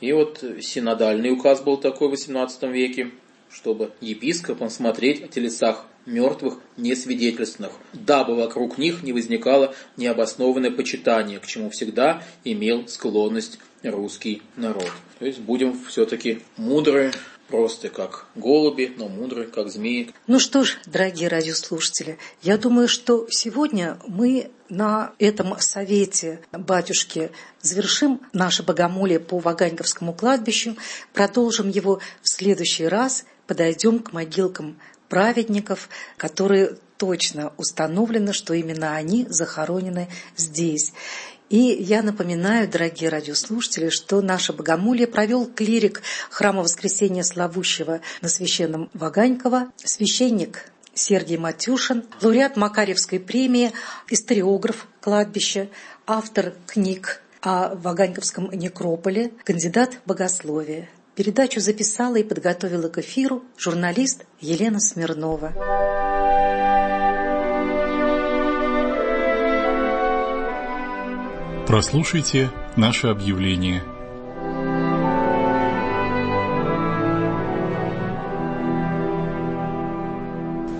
И вот синодальный указ был такой в XVIII веке, чтобы епископам смотреть о телесах мертвых несвидетельственных, дабы вокруг них не возникало необоснованное почитание, к чему всегда имел склонность русский народ. То есть будем все-таки мудры, просто как голуби, но мудры, как змеи. Ну что ж, дорогие радиослушатели, я думаю, что сегодня мы на этом совете батюшки завершим наше богомолие по Ваганьковскому кладбищу, продолжим его в следующий раз, подойдем к могилкам праведников, которые точно установлено, что именно они захоронены здесь. И я напоминаю, дорогие радиослушатели, что наше богомолье провел клирик храма Воскресения Славущего на священном Ваганьково, священник Сергей Матюшин, лауреат Макаревской премии, историограф кладбища, автор книг о Ваганьковском некрополе, кандидат богословия. Передачу записала и подготовила к эфиру журналист Елена Смирнова. Прослушайте наше объявление –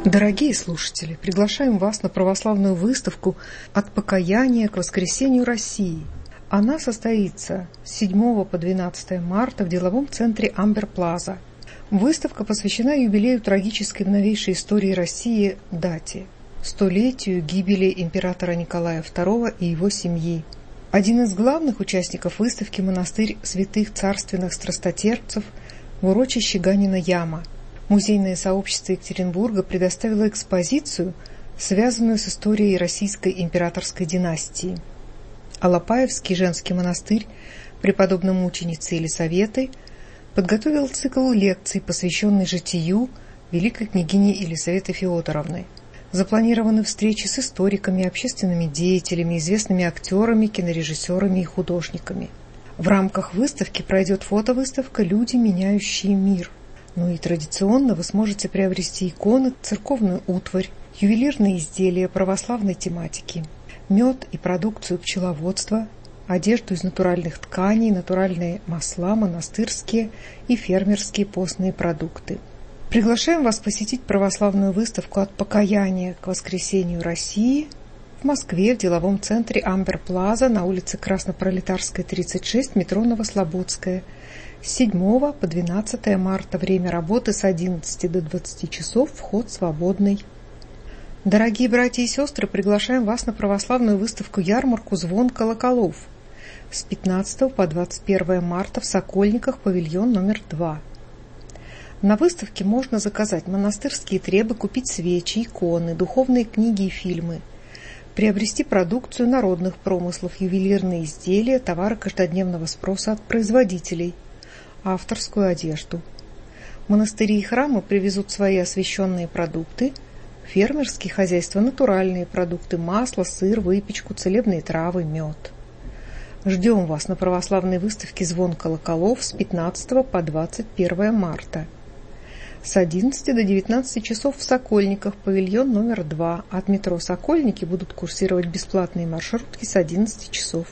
Дорогие слушатели, приглашаем вас на православную выставку «От покаяния к воскресению России». Она состоится с 7 по 12 марта в деловом центре «Амбер Плаза». Выставка посвящена юбилею трагической в новейшей истории России дате – столетию гибели императора Николая II и его семьи. Один из главных участников выставки – монастырь святых царственных страстотерпцев в урочище Ганина Яма – Музейное сообщество Екатеринбурга предоставило экспозицию, связанную с историей российской императорской династии. Алапаевский женский монастырь преподобной мученицы Елисаветы подготовил цикл лекций, посвященный житию великой княгини Елисаветы Феодоровны. Запланированы встречи с историками, общественными деятелями, известными актерами, кинорежиссерами и художниками. В рамках выставки пройдет фотовыставка «Люди, меняющие мир», ну и традиционно вы сможете приобрести иконы, церковную утварь, ювелирные изделия православной тематики, мед и продукцию пчеловодства, одежду из натуральных тканей, натуральные масла, монастырские и фермерские постные продукты. Приглашаем вас посетить православную выставку «От покаяния к воскресению России» в Москве в деловом центре Амбер Плаза на улице Краснопролетарская, 36, метро Новослободская – с 7 по 12 марта время работы с 11 до 20 часов, вход свободный. Дорогие братья и сестры, приглашаем вас на православную выставку-ярмарку «Звон колоколов» с 15 по 21 марта в Сокольниках, павильон номер 2. На выставке можно заказать монастырские требы, купить свечи, иконы, духовные книги и фильмы, приобрести продукцию народных промыслов, ювелирные изделия, товары каждодневного спроса от производителей – авторскую одежду. Монастыри и храмы привезут свои освященные продукты, фермерские хозяйства – натуральные продукты, масло, сыр, выпечку, целебные травы, мед. Ждем вас на православной выставке «Звон колоколов» с 15 по 21 марта. С 11 до 19 часов в Сокольниках, павильон номер 2. От метро «Сокольники» будут курсировать бесплатные маршрутки с 11 часов.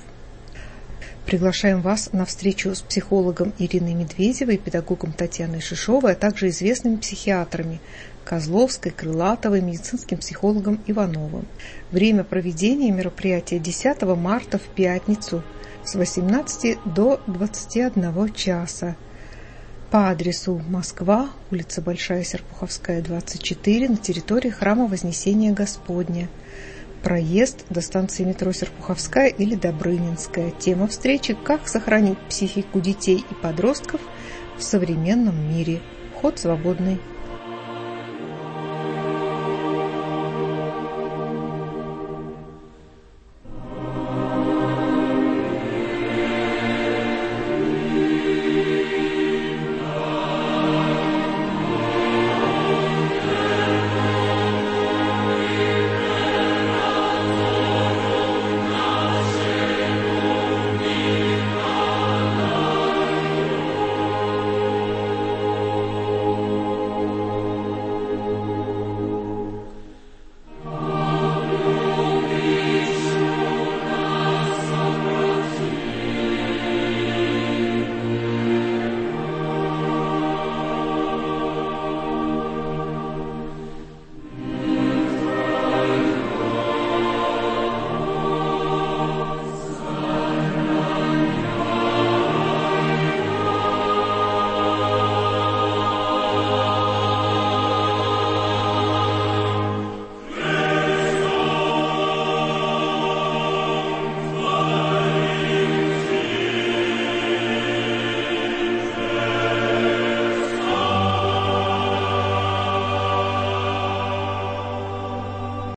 Приглашаем вас на встречу с психологом Ириной Медведевой, педагогом Татьяной Шишовой, а также известными психиатрами Козловской, Крылатовой, медицинским психологом Ивановым. Время проведения мероприятия 10 марта в пятницу с 18 до 21 часа по адресу Москва, улица Большая Серпуховская, 24, на территории храма Вознесения Господня – Проезд до станции метро Серпуховская или Добрынинская. Тема встречи «Как сохранить психику детей и подростков в современном мире». Вход свободный.